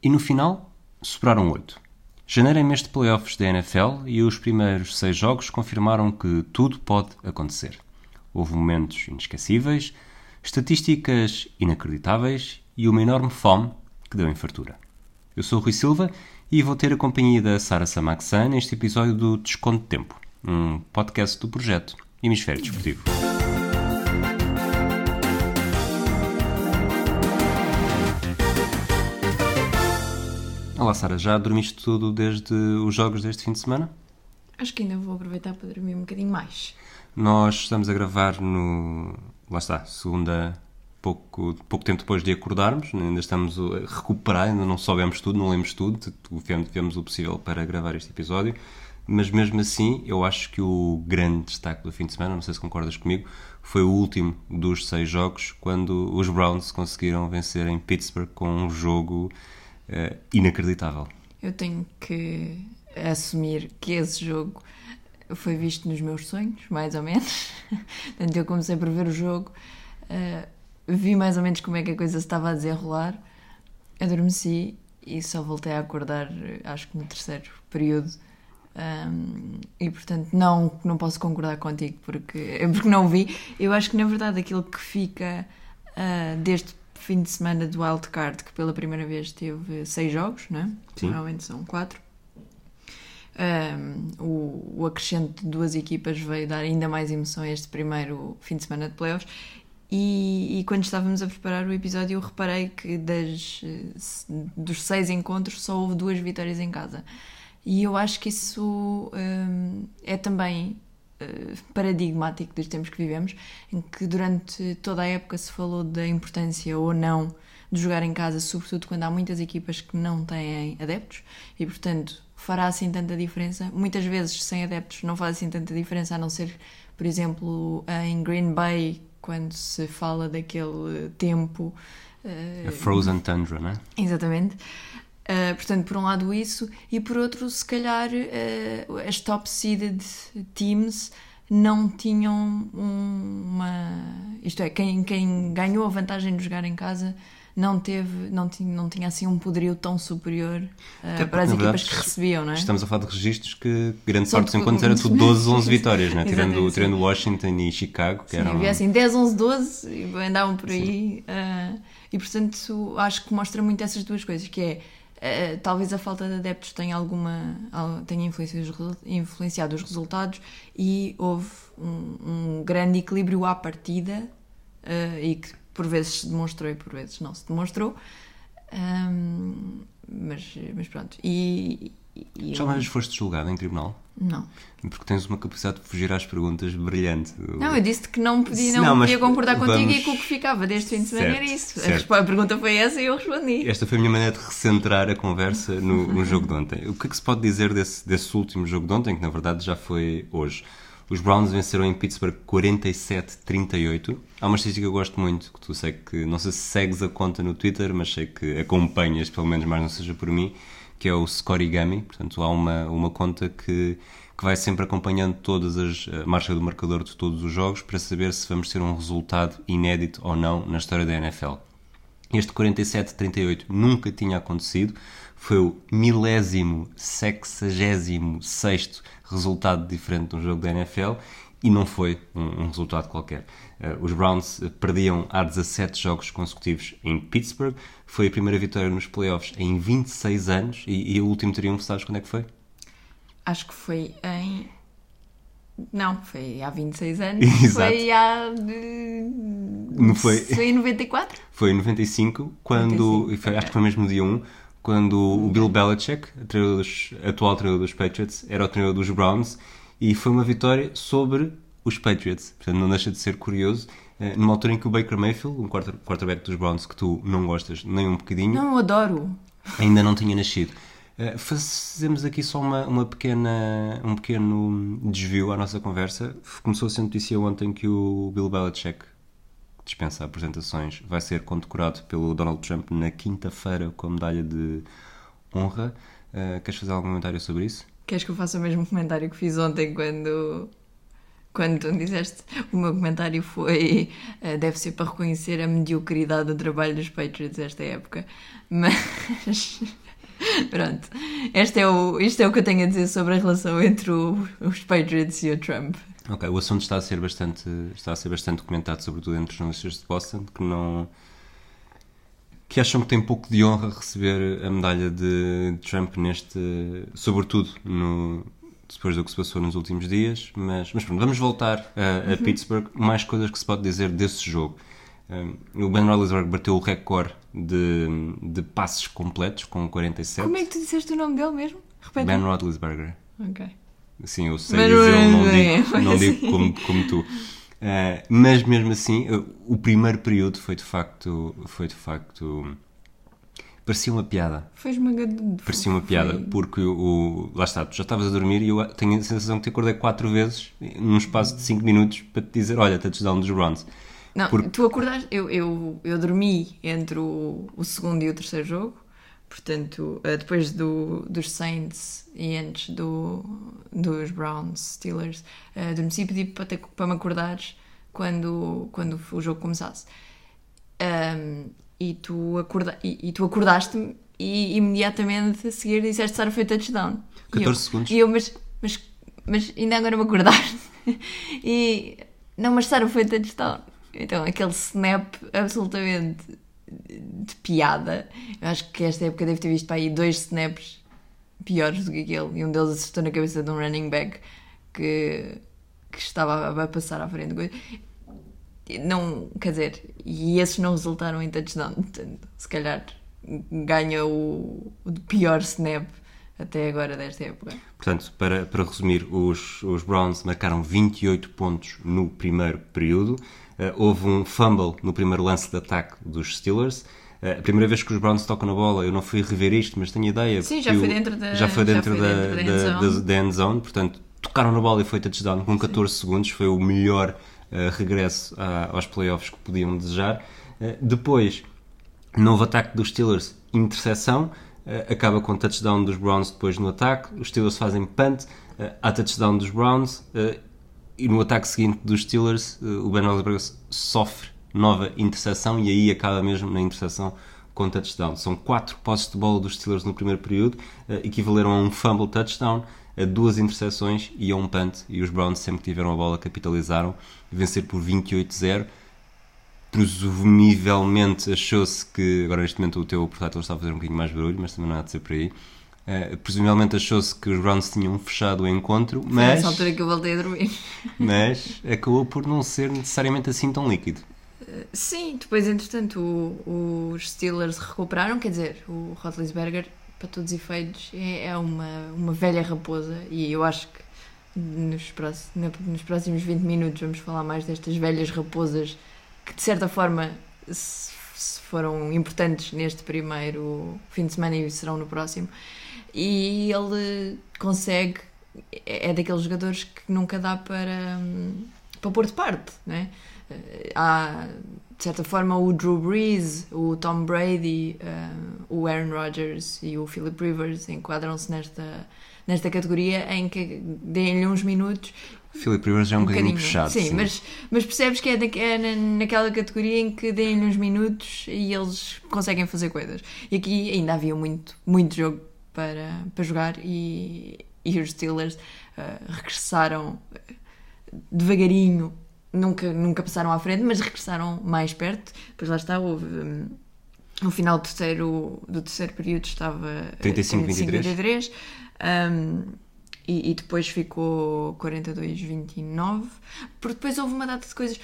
E no final, sobraram 8. Janeiro é mês de playoffs da NFL e os primeiros seis jogos confirmaram que tudo pode acontecer. Houve momentos inesquecíveis, estatísticas inacreditáveis e uma enorme fome que deu em fartura. Eu sou o Rui Silva e vou ter a companhia da Sara Samaxan neste episódio do Desconto de Tempo, um podcast do projeto Hemisfério Desportivo. Olá Sara, já dormiste tudo desde os jogos deste fim de semana? Acho que ainda vou aproveitar para dormir um bocadinho mais. Nós estamos a gravar no. Lá está, segunda, pouco, pouco tempo depois de acordarmos, ainda estamos a recuperar, ainda não soubemos tudo, não lemos tudo, fizemos o possível para gravar este episódio, mas mesmo assim, eu acho que o grande destaque do fim de semana, não sei se concordas comigo, foi o último dos seis jogos, quando os Browns conseguiram vencer em Pittsburgh com um jogo uh, inacreditável. Eu tenho que assumir que esse jogo foi visto nos meus sonhos, mais ou menos. Portanto, eu comecei por ver o jogo, uh, vi mais ou menos como é que a coisa se estava a desenrolar, adormeci e só voltei a acordar, acho que no terceiro período. Um, e portanto, não, não posso concordar contigo porque, porque não vi. Eu acho que na verdade aquilo que fica uh, desde fim de semana do wildcard, que pela primeira vez teve seis jogos, não é? Normalmente são quatro. Um, o, o acrescento de duas equipas veio dar ainda mais emoção a este primeiro fim de semana de playoffs. E, e, quando estávamos a preparar o episódio, eu reparei que das, dos seis encontros só houve duas vitórias em casa. E eu acho que isso um, é também paradigmático dos tempos que vivemos, em que durante toda a época se falou da importância ou não de jogar em casa, sobretudo quando há muitas equipas que não têm adeptos, e portanto fará assim tanta diferença. Muitas vezes, sem adeptos, não faz assim tanta diferença, a não ser, por exemplo, em Green Bay, quando se fala daquele tempo. Uh, a Frozen Tundra, não é? Exatamente. Uh, portanto, por um lado isso, e por outro, se calhar uh, as top-seeded teams não tinham uma. Isto é, quem, quem ganhou a vantagem de jogar em casa não teve, não tinha, não tinha assim um poderio tão superior uh, para as equipas que recebiam, não é? Estamos a falar de registros que grande parte dos encontros era tudo 12, 11 vitórias, não é? tirando, tirando Washington e Chicago, que sim, eram... havia assim 10, 11, 12 e andavam por aí uh, e portanto acho que mostra muito essas duas coisas, que é Uh, talvez a falta de adeptos tenha alguma tenha influenciado os resultados e houve um, um grande equilíbrio à partida uh, e que por vezes se demonstrou e por vezes não se demonstrou. Um, mas, mas pronto. E, e Já mais foste julgado em tribunal? Não. Porque tens uma capacidade de fugir às perguntas brilhante. Não, eu disse que não podia, não, não podia concordar vamos... contigo e com o que ficava deste fim de semana certo, era isso. Certo. A pergunta foi essa e eu respondi. Esta foi a minha maneira de recentrar a conversa no, no jogo de ontem. O que é que se pode dizer desse, desse último jogo de ontem, que na verdade já foi hoje? Os Browns venceram em Pittsburgh 47-38. Há uma estatística que eu gosto muito, que tu sei que, não sei se segues a conta no Twitter, mas sei que acompanhas, pelo menos mais não seja por mim, que é o Scorigami. Portanto, há uma, uma conta que, que vai sempre acompanhando todas as a marcha do marcador de todos os jogos para saber se vamos ter um resultado inédito ou não na história da NFL. Este 47-38 nunca tinha acontecido, foi o milésimo, sexagésimo sexto resultado diferente de um jogo da NFL e não foi um, um resultado qualquer. Uh, os Browns perdiam há 17 jogos consecutivos em Pittsburgh, foi a primeira vitória nos playoffs em 26 anos e, e o último triunfo, sabes quando é que foi? Acho que foi em. Não, foi há 26 anos. Exato. Foi há. Não foi? Foi em 94? Foi em 95, quando. 95, foi. Acho que foi mesmo no dia 1 quando o Bill Belichick, treinador dos, atual treinador dos Patriots, era o treinador dos Browns e foi uma vitória sobre os Patriots. Portanto, não deixa de ser curioso. Eh, numa altura em que o Baker Mayfield, um quarterback dos Browns que tu não gostas nem um bocadinho. Não, adoro. Ainda não tinha nascido. Eh, fazemos aqui só uma, uma pequena, um pequeno desvio à nossa conversa. Começou a ser notícia ontem que o Bill Belichick dispensa apresentações, vai ser condecorado pelo Donald Trump na quinta-feira com a medalha de honra. Uh, queres fazer algum comentário sobre isso? Queres que eu faça o mesmo comentário que fiz ontem quando, quando tu disseste, o meu comentário foi uh, deve ser para reconhecer a mediocridade do trabalho dos Patriots esta época. Mas pronto, este é o, isto é o que eu tenho a dizer sobre a relação entre o, os Patriots e o Trump. Ok, o assunto está a ser bastante, está a ser bastante comentado, sobretudo entre os jornalistas de Boston, que não que acham que tem pouco de honra receber a medalha de Trump neste, sobretudo no, depois do que se passou nos últimos dias, mas, mas pronto, vamos voltar a, a uhum. Pittsburgh. Mais coisas que se pode dizer desse jogo. Um, o Ben Roethlisberger bateu o recorde de, de passes completos com 47. Como é que tu disseste o nome dele mesmo? Repete. Ben Roethlisberger. Ok. Sim, eu sei dizer, não digo, não digo como, como tu. Uh, mas mesmo assim, uh, o primeiro período foi de facto, foi de facto parecia uma piada. Foi esmagador. Parecia uma piada, foi... porque o, lá está, tu já estavas a dormir e eu tenho a sensação que te acordei quatro vezes num espaço de cinco minutos para te dizer: Olha, touchdown dos Browns. Não, porque... tu acordaste, eu, eu, eu dormi entre o, o segundo e o terceiro jogo, portanto, eh, depois do, dos Saints e antes do, dos Browns, Steelers, uh, adormeci e pedi para, para me acordares quando, quando o jogo começasse. Um, e tu, acorda, e, e tu acordaste-me e imediatamente a seguir disseste Sara foi touchdown. 14 eu, segundos. E eu, mas, mas, mas ainda agora me acordaste. e não, mas Sara foi touchdown. Então aquele snap absolutamente de piada. Eu acho que esta época deve ter visto para aí dois snaps piores do que aquele. E um deles acertou na cabeça de um running back que, que estava a passar à frente não, quer dizer, e esses não resultaram em touchdown, portanto, se calhar ganha o, o pior snap até agora desta época. Portanto, para, para resumir, os, os Browns marcaram 28 pontos no primeiro período. Uh, houve um fumble no primeiro lance de ataque dos Steelers. Uh, a primeira vez que os Browns tocam na bola, eu não fui rever isto, mas tenho ideia. Sim, já foi dentro da, já foi dentro, já foi da, dentro da, da, da, da end zone. Portanto, tocaram na bola e foi touchdown com 14 Sim. segundos. Foi o melhor regresso a, aos playoffs que podiam desejar. Uh, depois, novo ataque dos Steelers, interseção, uh, acaba com touchdown dos Browns depois no ataque. Os Steelers fazem punt, há touchdown dos Browns e no ataque seguinte dos Steelers, o Ben Roethlisberger sofre nova interseção e aí acaba mesmo na interseção com touchdown. São quatro posses de bola dos Steelers no primeiro período, equivaleram a um fumble touchdown a duas interseções e a um punt. E os Browns, sempre que tiveram a bola, capitalizaram. Vencer por 28-0. Presumivelmente achou-se que. Agora, neste momento, o teu portátil está a fazer um bocadinho mais barulho, mas também não há de ser por aí. Uh, presumivelmente achou-se que os Browns tinham fechado o encontro, mas. Foi nessa altura que eu voltei a dormir. Mas acabou por não ser necessariamente assim tão líquido. Uh, sim, depois, entretanto, o, os Steelers recuperaram, quer dizer, o Roethlisberger para todos os efeitos, é, é uma, uma velha raposa e eu acho que nos nos próximos 20 minutos vamos falar mais destas velhas raposas que de certa forma se, se foram importantes neste primeiro fim de semana e serão no próximo e ele consegue é, é daqueles jogadores que nunca dá para, para pôr de parte, né? Há de certa forma, o Drew Brees, o Tom Brady, uh, o Aaron Rodgers e o Philip Rivers enquadram-se nesta, nesta categoria em que deem-lhe uns minutos. Philip Rivers é um, um bocadinho puxado. Sim, sim, Mas, mas percebes que é, da, é naquela categoria em que deem-lhe uns minutos e eles conseguem fazer coisas. E aqui ainda havia muito, muito jogo para, para jogar e, e os Steelers uh, regressaram devagarinho nunca, nunca passaram à frente, mas regressaram mais perto. Depois lá está, houve. Um, no final do terceiro, do terceiro período estava 35-23 um, e, e, depois ficou 42-29 porque depois houve uma data de coisas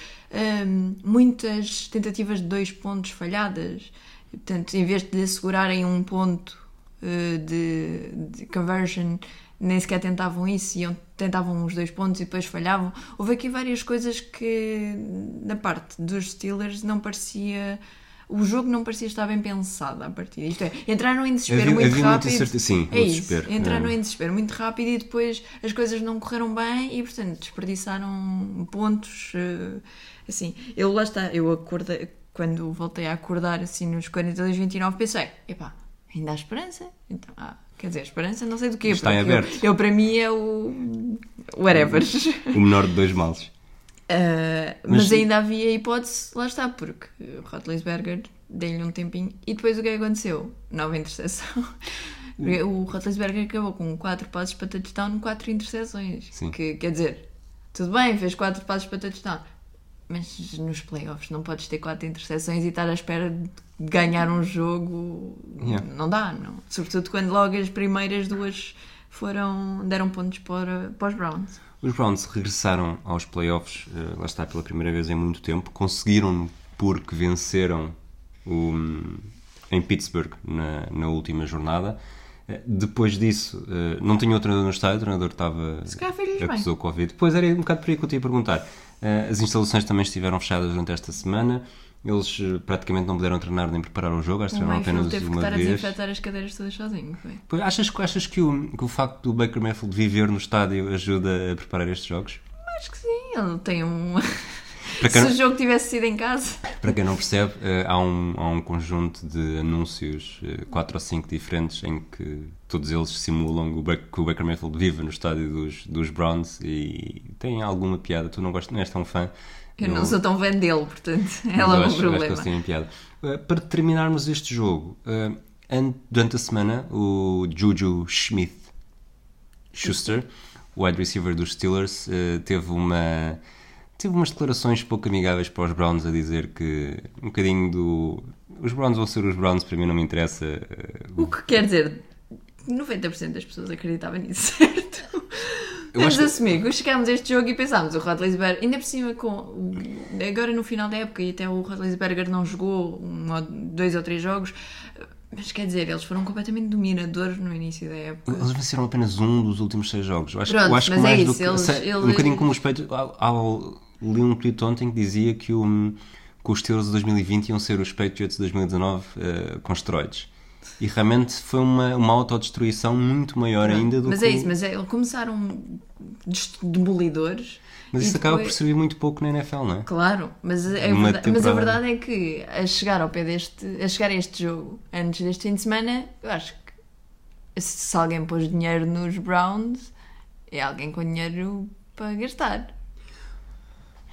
um, muitas tentativas de dois pontos falhadas portanto em vez de assegurarem um ponto uh, de, de conversion nem sequer tentavam isso, iam, tentavam os dois pontos e depois falhavam. Houve aqui várias coisas que, na parte dos Steelers, não parecia. O jogo não parecia estar bem pensado à partida. Isto é, entraram em desespero havia, muito havia rápido. Certeza, sim, é isso. Desespero. Entraram é. em desespero muito rápido e depois as coisas não correram bem e, portanto, desperdiçaram pontos. Eh, assim, eu lá está, eu acordei, quando voltei a acordar assim nos 42, 29, pensei, epá, ainda há esperança. Então, ah, quer dizer, esperança não sei do quê. Está em porque eu- aberto. Eu, para mim é o whatever. O menor de dois males. Uh, Mas- mas, ainda havia hipótese, lá está, porque o Rotlisberger deu-lhe um tempinho e depois o que é que aconteceu? Nova interseção. O Rotlisberger acabou com 4 passos para touchdown, 4 interseções. Sim. Que quer dizer, tudo bem, fez 4 passos para touchdown, mas nos playoffs não podes ter 4 interseções e estar à espera de ganhar um jogo. Yeah. Não dá, não. Sobretudo quando logo as primeiras duas foram, deram pontos para, para os Browns. Os Browns regressaram aos playoffs, eh, lá está pela primeira vez em muito tempo, conseguiram porque venceram o, em Pittsburgh na, na última jornada. Eh, Depois disso, eh, não tinha outro treinador no estádio, o treinador estava. Se calhar fez-lhes bem. acusou Covid. Depois era um bocado por aí que eu te ia perguntar. As instalações também estiveram fechadas durante esta semana. Eles eh, praticamente não puderam treinar nem preparar o jogo, acho que treinaram apenas teve que uma estar a vez. desinfetar as cadeiras todas sozinho, foi? Pois, Achas, que- achas que, o, que o facto do Baker Mayfield viver no estádio ajuda a preparar estes jogos? Acho que sim, ele tem um. Se não- o jogo tivesse sido em casa. Para quem não percebe, eh, há, um, há um conjunto de anúncios, eh, quatro ou cinco diferentes, em que todos eles simulam o que o Baker Mayfield vive no estádio dos, dos Browns e tem alguma piada. Tu não, gostas, não és tão fã. Eu não sou tão fã dele, portanto, é logo acho, um acho que problema. têm piada. Eh, para terminarmos este jogo, an- durante a semana, o Juju Smith Schuster, o wide receiver dos Steelers, eh, teve uma teve umas declarações pouco amigáveis para os Browns a dizer que um bocadinho do os Browns vão ser os Browns, para mim não me interessa. O que quer dizer, 90% das pessoas acreditavam nisso, certo? Vamos acho que- assumir que chegámos a este jogo e pensámos, o Rotlisberger, ainda por cima, com, agora no final da época, e até o Rotlisberger não jogou um, dois ou três jogos, mas quer dizer, eles foram completamente dominadores no início da época. Eles venceram apenas um dos últimos seis jogos. Eu acho, Pronto, eu acho que mas é mais do isso, que. eles- sei, eles- Um bocadinho como Patriots. Ao, ao, li um tweet ontem que dizia que, o, que os Steelers de 2020 iam ser os Patriots de 2019 eh, com esteroides. E realmente foi uma, uma autodestruição muito maior ainda do mas que. é o- isso, mas é, eles começaram demolidores. mas isso acaba por depois- servir muito pouco na NFL, não é? Claro, mas, é verdade, mas a verdade é que a chegar ao pé deste, a chegar a este jogo antes deste fim de semana, eu acho que se alguém pôs dinheiro nos Browns, é alguém com dinheiro para gastar.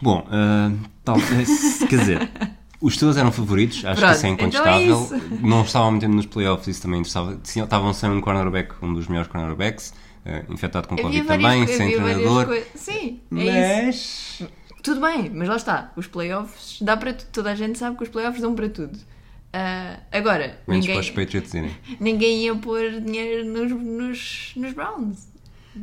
Bom, ah, tal, eh, quer dizer, os Steelers eram favoritos, acho Pronto, que isso é então é incontestável. não estavam tempo nos playoffs, isso também interessava. Estavam sem um cornerback, um dos melhores cornerbacks, ah, infectado com Covid também, sem treinador. coisas. Sim, é isso. Mas. Tudo bem, mas lá está, os playoffs dá para tudo. Toda a gente sabe que os playoffs dão para tudo. Ah, agora, Menos ninguém, para os Patriots ninguém ia pôr dinheiro nos, nos, nos Browns.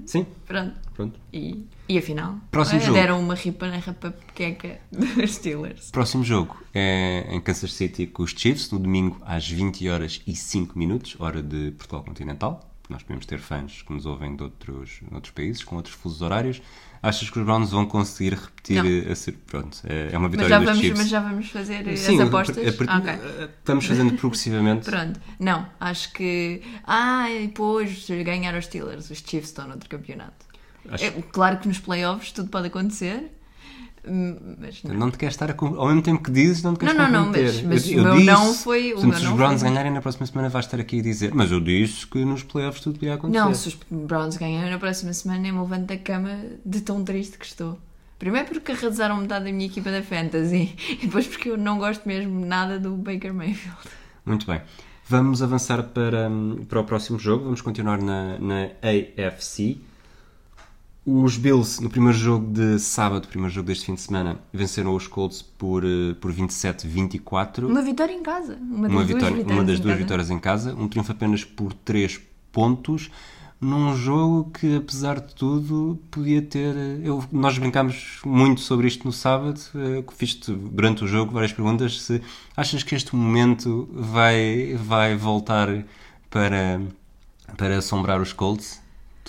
Sim, Pronto. pronto. E, e afinal, Próximo eh, jogo. deram uma ripa na rapa pequeca dos Steelers. Próximo jogo é em Kansas City com os Chiefs, no domingo às 20 horas e 5 minutos, hora de Portugal Continental. Nós podemos ter fãs que nos ouvem de outros, de outros países, com outros fusos horários. Achas que os Browns vão conseguir repetir Não. a ser. Pronto, é é uma Mas vitória já, dos vamos, Chiefs. mas já vamos fazer Sim, as apostas? a- a- Ah, ok. Estamos fazendo progressivamente. Pronto. Não, acho que. Ah, e depois ganhar os Steelers. Os Chiefs estão noutro campeonato. Acho- É, claro que nos playoffs tudo pode acontecer, mas não. Não te queres estar a ao mesmo tempo que dizes, não te queres Não, não, não, comprometer. mas- mas Eu- o eu meu não disse- foi- o portanto, meu se não os Browns foi- ganharem na próxima semana, vais estar aqui a dizer. Mas eu disse que nos playoffs tudo podia acontecer. Não, se os Browns ganharem na próxima semana, eu me levanto da cama de tão triste que estou. Primeiro porque arrasaram metade da minha equipa da Fantasy e depois porque eu não gosto mesmo nada do Baker Mayfield. Muito bem. Vamos avançar para, hum, para o próximo jogo. Vamos continuar na, na AFC. Os Bills, no primeiro jogo de sábado, primeiro jogo deste fim de semana, venceram os Colts por, eh, por 27-24. Uma vitória em casa. Uma das Uma, duas vitória, vitórias uma das em duas casa. vitórias em casa. Um triunfo apenas por 3 pontos. Num jogo que, apesar de tudo, podia ter. eh, Eu, nós brincámos muito sobre isto no sábado. eh, Fiz-te durante o jogo várias perguntas. Se achas que este momento vai, vai voltar para, para assombrar os Colts?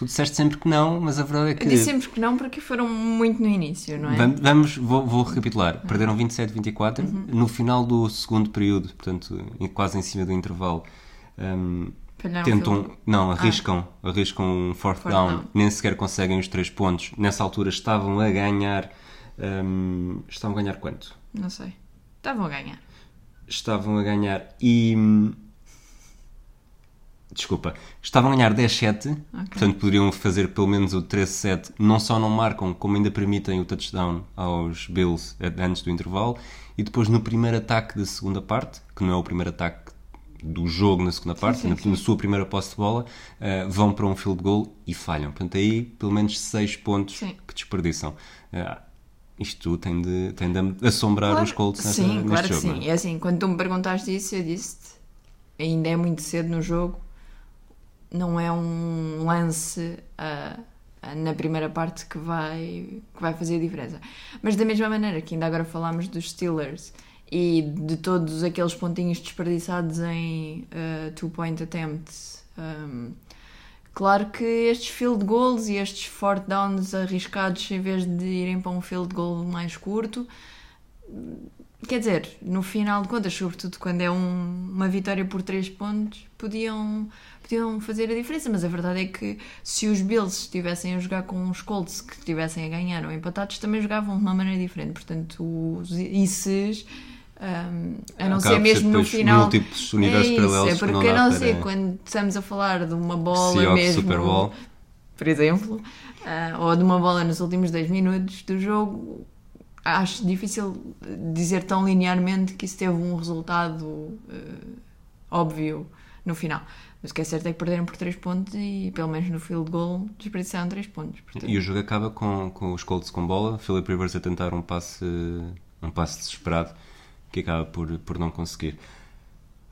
Tu disseste sempre que não, mas a verdade é que. Eu disse sempre que não porque foram muito no início, não é? Vam- Vamos, vou, vou recapitular. Perderam 27-24 Uhum. no final do segundo período, portanto, quase em cima do intervalo. hum, Falharam tentam, o field não, arriscam, arriscam um fourth, Fourth down, down. nem sequer conseguem os três pontos. Nessa altura estavam a ganhar. hum, estavam a ganhar quanto? Não sei. Estavam a ganhar. Estavam a ganhar e. desculpa, estavam a ganhar 10-7, portanto poderiam fazer pelo menos o 13-7. Não só não marcam, como ainda permitem o touchdown aos Bills antes do intervalo. E depois no primeiro ataque da segunda parte, que não é o primeiro ataque do jogo na segunda parte, sim, na, sim. na sua primeira posse de bola, uh, vão para um field goal e falham. Portanto, aí pelo menos 6 pontos Sim. que desperdiçam. Uh, isto tem de, tem de assombrar Claro, os Colts nesta, sim, neste claro que jogo. sim. não é? É assim, quando tu me perguntaste isso, eu disse ainda é muito cedo no jogo, não é um lance ah, na primeira parte que vai, que vai fazer a diferença. Mas da mesma maneira que ainda agora falámos dos Steelers e de todos aqueles pontinhos desperdiçados em ah, two-point attempts. um, Claro que estes field goals e estes fourth downs arriscados em vez de irem para um field goal mais curto, quer dizer, no final de contas, sobretudo quando é um- uma vitória por 3 pontos, podiam, podiam fazer a diferença. Mas a verdade é que se os Bills estivessem a jogar com os Colts que estivessem a ganhar ou empatados, também jogavam de uma maneira diferente. Portanto, os ICs. Um, a não Acaba ser por ser mesmo no final. múltiplos universos é isso, paralelos é que porque não dá não para- sei, quando estamos a falar de uma bola Seahawks mesmo, Super Bowl. por exemplo, ah, ou de uma bola nos últimos 10 minutos do jogo, acho difícil dizer tão linearmente que isso teve um resultado eh, óbvio no final. Mas o que é certo é que perderam por 3 pontos e, pelo menos no field goal, desperdiçaram 3 pontos. Portanto, E o jogo acaba com, com os Colts com bola, Philip Rivers a tentar um passe, um passe desesperado que acaba por, por não conseguir.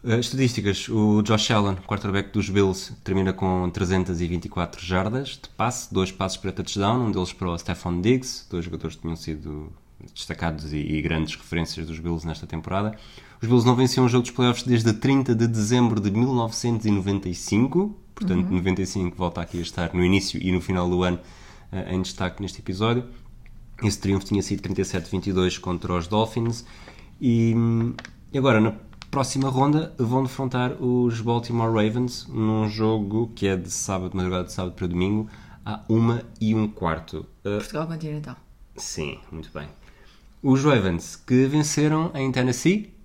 Uh, estatísticas: o Josh Allen, quarterback dos Bills, termina com 324 jardas de passe, dois passes para touchdown, um deles para o Stephon Diggs, dois jogadores que tinham sido destacados e, e grandes referências dos Bills nesta temporada. Os Bills não venciam um jogo dos playoffs desde 30 de dezembro de 1995, portanto, 95 volta aqui a estar no início e no final do ano uh, em destaque neste episódio. Esse triunfo tinha sido 37-22 contra os Dolphins. E, e agora, na próxima ronda, vão defrontar os Baltimore Ravens num jogo que é de sábado, madrugada de sábado para domingo, à 1 e um quarto. Uh, Portugal Continental. sim, muito bem. Os Ravens que venceram em Tennessee.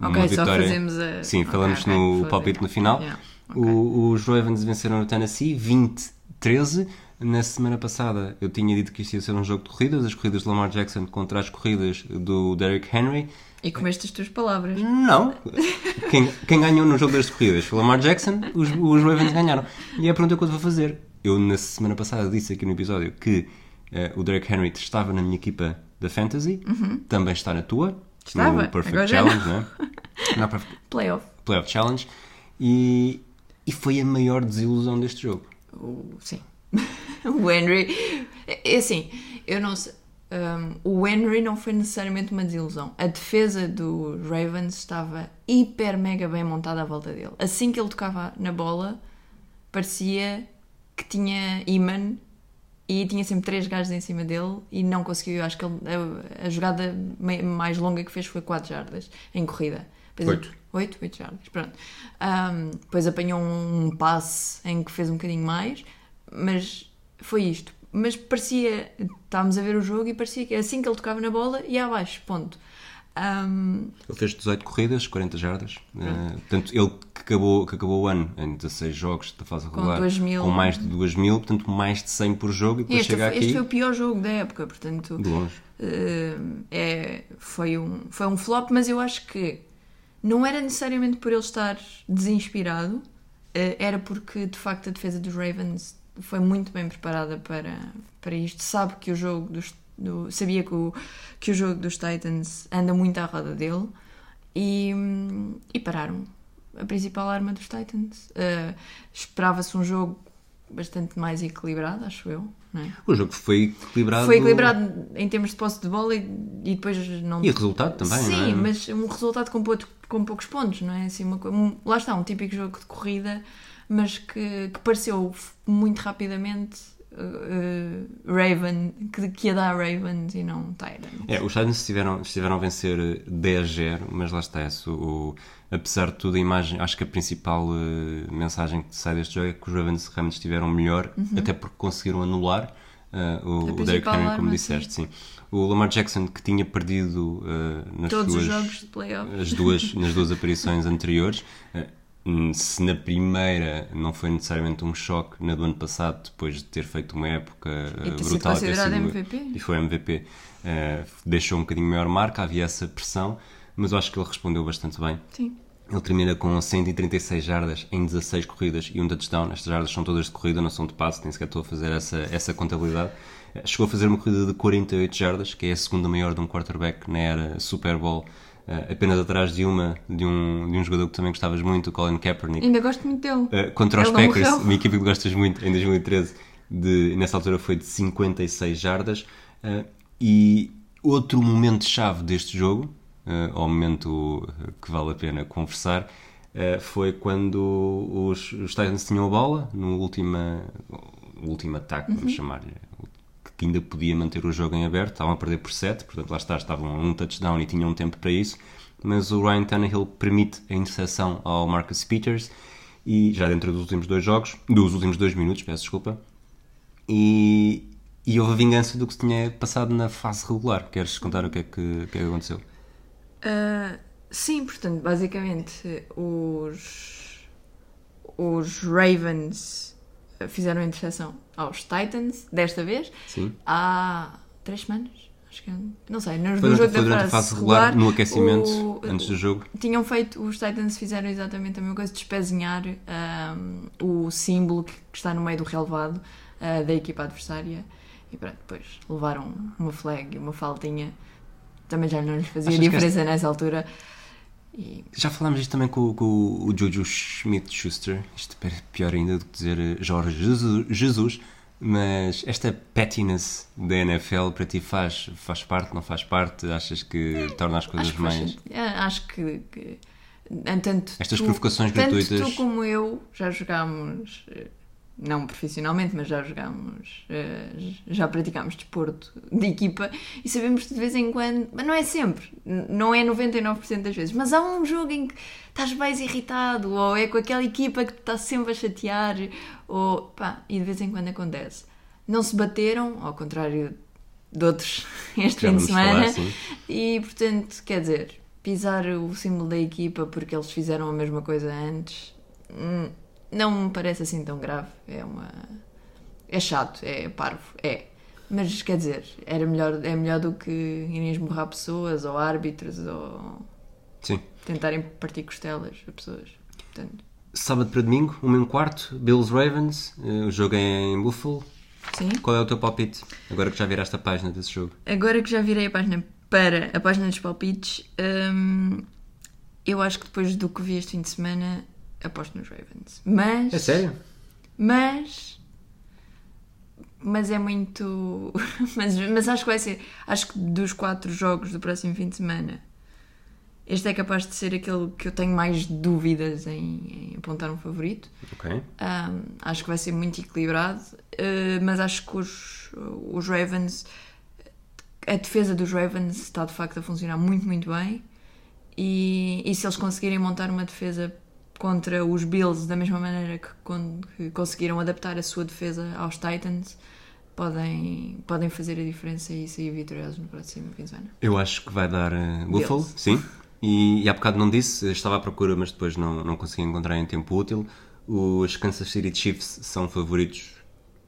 Ok, só fazemos a- Sim, ok, falamos ok, no fazer. palpite no final. Yeah, ok. O- os Ravens venceram no Tennessee 20-13. Na semana passada eu tinha dito que isto ia ser um jogo de corridas, as corridas de Lamar Jackson contra as corridas do Derrick Henry. E comeste as tuas palavras. Não! Quem, quem ganhou no jogo das corridas foi Lamar Jackson, os, os Ravens ganharam. E é a pergunta que eu te vou fazer. Eu, na semana passada, disse aqui no episódio que eh, o Derrick Henry estava na minha equipa da Fantasy, também está na tua, Uhum. Estava, no Perfect agora Challenge, não é? Na Perfect Playoff. Playoff Challenge, e, e foi a maior desilusão deste jogo. O- sim. o Henry. É é assim, eu não sei. um, o Henry não foi necessariamente uma desilusão. A defesa do Ravens estava hiper mega bem montada à volta dele. Assim que ele tocava na bola, parecia que tinha imã e tinha sempre três gajos em cima dele e não conseguiu. Acho que ele- a, a jogada mais longa que fez foi 4 jardas em corrida. Depois- Oito. Oito, oito jardas, pronto. Um, depois apanhou um passe em que fez um bocadinho mais, mas foi isto. Mas parecia, estávamos a ver o jogo e parecia que assim que ele tocava na bola ia abaixo, ponto. Um, Ele fez 18 corridas, 40 jardas. Eh, portanto, ele que acabou, que acabou o ano em 16 jogos da fase regular duas mil. com mais de 2 mil, portanto, mais de 100 por jogo. E depois este, chega foi, aqui este foi o pior jogo da época, portanto. de longe. Uh, é, foi, um, foi um flop, mas eu acho que não era necessariamente por ele estar desinspirado, uh, era porque de facto a defesa dos Ravens foi muito bem preparada para, para isto. Sabe que o jogo dos, do- sabia que o, que o jogo dos Titans anda muito à roda dele e, e pararam. A principal arma dos Titans. Uh, Esperava-se um jogo bastante mais equilibrado, acho eu. É? O jogo foi equilibrado. Foi equilibrado em termos de posse de bola e, e depois não. E o resultado também, Sim, não é? mas um resultado com, pouco- com poucos pontos, não é? Assim, uma, um- lá está, um típico jogo de corrida, mas que, que pareceu muito rapidamente uh, uh, Raven, que, que ia dar Ravens e não Tyrant. É, os Titans estiveram, estiveram a vencer eh, 10-0, mas lá está esse, o, apesar de tudo, a imagem, acho que a principal eh, mensagem que sai deste jogo é que os Ravens realmente estiveram melhor, até porque conseguiram anular eh, o, o Derrick Henry, como disseste, sim. O Lamar Jackson, que tinha perdido nas Todos suas, as duas, nas duas aparições anteriores, se na primeira não foi necessariamente um choque, na do ano passado, depois de ter feito uma época E eh, ter sido brutal, ter considerado sido- MVP. e foi MVP, eh, deixou um bocadinho maior marca, havia essa pressão, mas eu acho que ele respondeu bastante bem. Sim. Ele termina com 136 jardas em 16 corridas e um touchdown. Estas jardas são todas de corrida, não são de passe, nem sequer estou a fazer essa, essa contabilidade. Eh, Chegou a fazer uma corrida de 48 jardas, que é a segunda maior de um quarterback na era Super Bowl, eh, apenas atrás de uma de um, de um jogador que também gostavas muito, o Colin Kaepernick. Ainda gosto muito dele. Uh, contra os Ele não Packers, uma equipa que gostas muito, em 2013, de, nessa altura foi de 56 jardas. Uh, e outro momento-chave deste jogo, uh, ao momento uh, que vale a pena conversar, uh, foi quando os, os Titans tinham a bola, no última, o último ataque, vamos chamar-lhe, que ainda podia manter o jogo em aberto, estavam a perder por 7, portanto lá está, estavam a um touchdown e tinham tempo para isso, mas o Ryan Tannehill permite a interseção ao Marcus Peters e já dentro dos últimos dois jogos, dos últimos dois minutos, peço desculpa, e, e houve a vingança do que se tinha passado na fase regular. Queres contar o que é que, o que, é que aconteceu? Ah, sim, portanto, basicamente os, os Ravens fizeram a interseção aos Titans, desta vez, Sim. há três semanas. Acho que é- não sei, no, Foi no jogo foi da durante a fase regular, no aquecimento, o- antes do jogo. tinham feito, os Titans fizeram exatamente a mesma coisa, despezinhar ahm, o símbolo que, está no meio do relevado ah, da equipa adversária e pronto, depois levaram uma flag e uma faltinha. Também já não lhes fazia Achas diferença nessa altura. E Já falámos isto também com, com o Jojo Schmidt-Schuster. Isto é pior ainda do que dizer Jorge Jesus, Jesus, mas esta pettiness da NFL para ti faz, faz parte, não faz parte? Achas que torna as coisas acho mais. É, acho que, que eh, tanto Estas tu- provocações tanto gratuitas. tu como eu já jogámos, eh, não profissionalmente, mas já jogámos, eh, já praticámos desporto de equipa e sabemos que de vez em quando, mas não é sempre, não é 99% das vezes, mas há um jogo em que estás mais irritado ou é com aquela equipa que está sempre a chatear ou pá, e de vez em quando acontece. Não se bateram, ao contrário de outros este fim de falar, semana. sim. E portanto, quer dizer, pisar o símbolo da equipa porque eles fizeram a mesma coisa antes hum, não me parece assim tão grave. É uma. É chato, é parvo, é. Mas quer dizer, era melhor, é melhor do que irem esmurrar pessoas ou árbitros ou Sim. tentarem partir costelas a pessoas. Portanto, Sábado para domingo, 1 um quarto, Bills Ravens. eh, O jogo é em Buffalo. sim. Qual é o teu palpite? Agora que já viraste a página desse jogo. Agora que já virei a página para a página dos palpites, hum, eu acho que depois do que vi este fim de semana, aposto nos Ravens. Mas. É sério? Mas. Mas é muito. Mas, mas acho que vai ser. Acho que dos quatro jogos do próximo fim de semana, este é capaz de ser aquele que eu tenho mais dúvidas em, em apontar um favorito. Ok. Um, acho que vai ser muito equilibrado, uh, mas acho que os, os Ravens, a defesa dos Ravens está de facto a funcionar muito, muito bem. E, e se eles conseguirem montar uma defesa contra os Bills da mesma maneira que, con- que conseguiram adaptar a sua defesa aos Titans, podem, podem fazer a diferença e sair vitoriosos no próximo fim de semana. Eu acho que vai dar eh, Buffalo, Bills. sim. E, e há bocado não disse, estava à procura, mas depois não, não consegui encontrar em tempo útil. Os Kansas City Chiefs são favoritos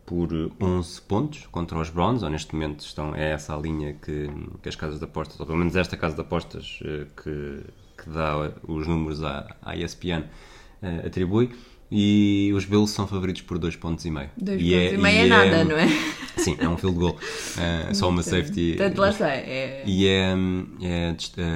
por 11 pontos contra os Browns, ou neste momento estão, é essa a linha que, que as casas de apostas, ou pelo menos esta casa de apostas eh, que, que dá os números à, à ESPN eh, atribui. E os Bills são favoritos por 2 pontos e meio. Dois e pontos e meio é nada, não é? Sim, é um field goal. Eh, só uma safety. Portanto, lá está. É... E é, é